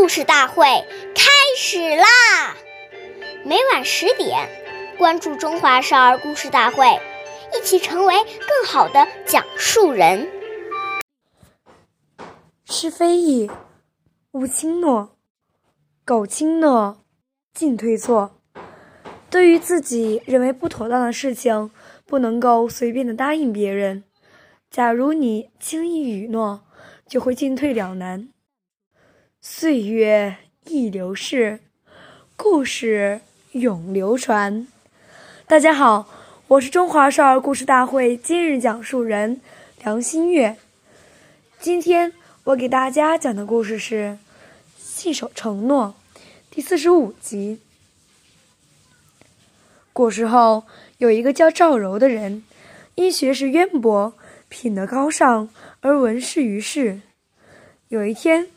故事大会开始啦！每晚十点，关注《中华少儿故事大会》，一起成为更好的讲述人。是非议，勿轻诺；苟轻诺，进退错。对于自己认为不妥当的事情，不能够随便的答应别人。假如你轻易允诺，就会进退两难。岁月易流逝，故事永流传。大家好，我是中华少儿故事大会今日讲述人梁新月。今天我给大家讲的故事是《信守承诺》第四十五集。古时候有一个叫赵柔的人，因学识渊博，品德高尚，而闻世于世。有一天，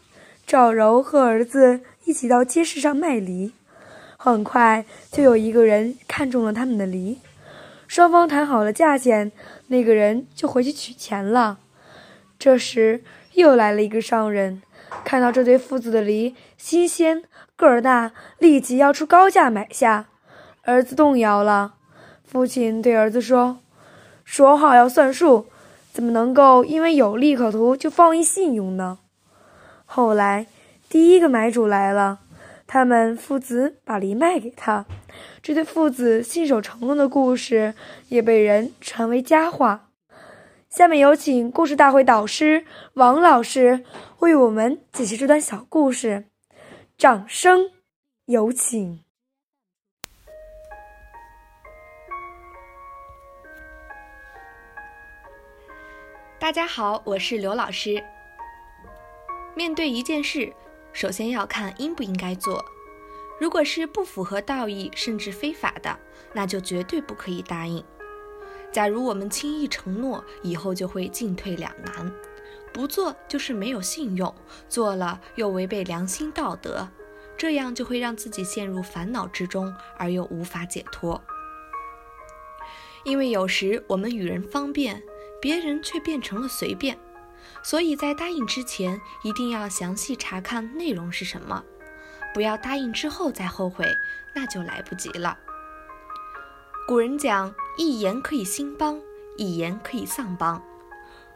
赵柔和儿子一起到街市上卖梨，很快就有一个人看中了他们的梨，双方谈好了价钱，那个人就回去取钱了。这时又来了一个商人，看到这对父子的梨新鲜个儿大，立即要出高价买下。儿子动摇了，父亲对儿子说：“说好要算数，怎么能够因为有利可图就放逸信用呢？”后来，第一个买主来了，他们父子把梨卖给他。这对父子信守承诺的故事也被人传为佳话。下面有请故事大会导师王老师为我们解析这段小故事，掌声有请。大家好，我是刘老师。面对一件事，首先要看应不应该做。如果是不符合道义甚至非法的，那就绝对不可以答应。假如我们轻易承诺，以后就会进退两难。不做就是没有信用，做了又违背良心道德，这样就会让自己陷入烦恼之中，而又无法解脱。因为有时我们与人方便，别人却变成了随便。所以在答应之前，一定要详细查看内容是什么，不要答应之后再后悔，那就来不及了。古人讲，一言可以兴邦，一言可以丧邦。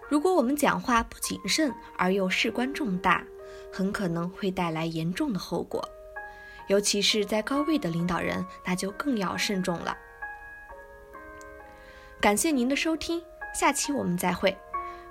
如果我们讲话不谨慎而又事关重大，很可能会带来严重的后果。尤其是在高位的领导人，那就更要慎重了。感谢您的收听，下期我们再会。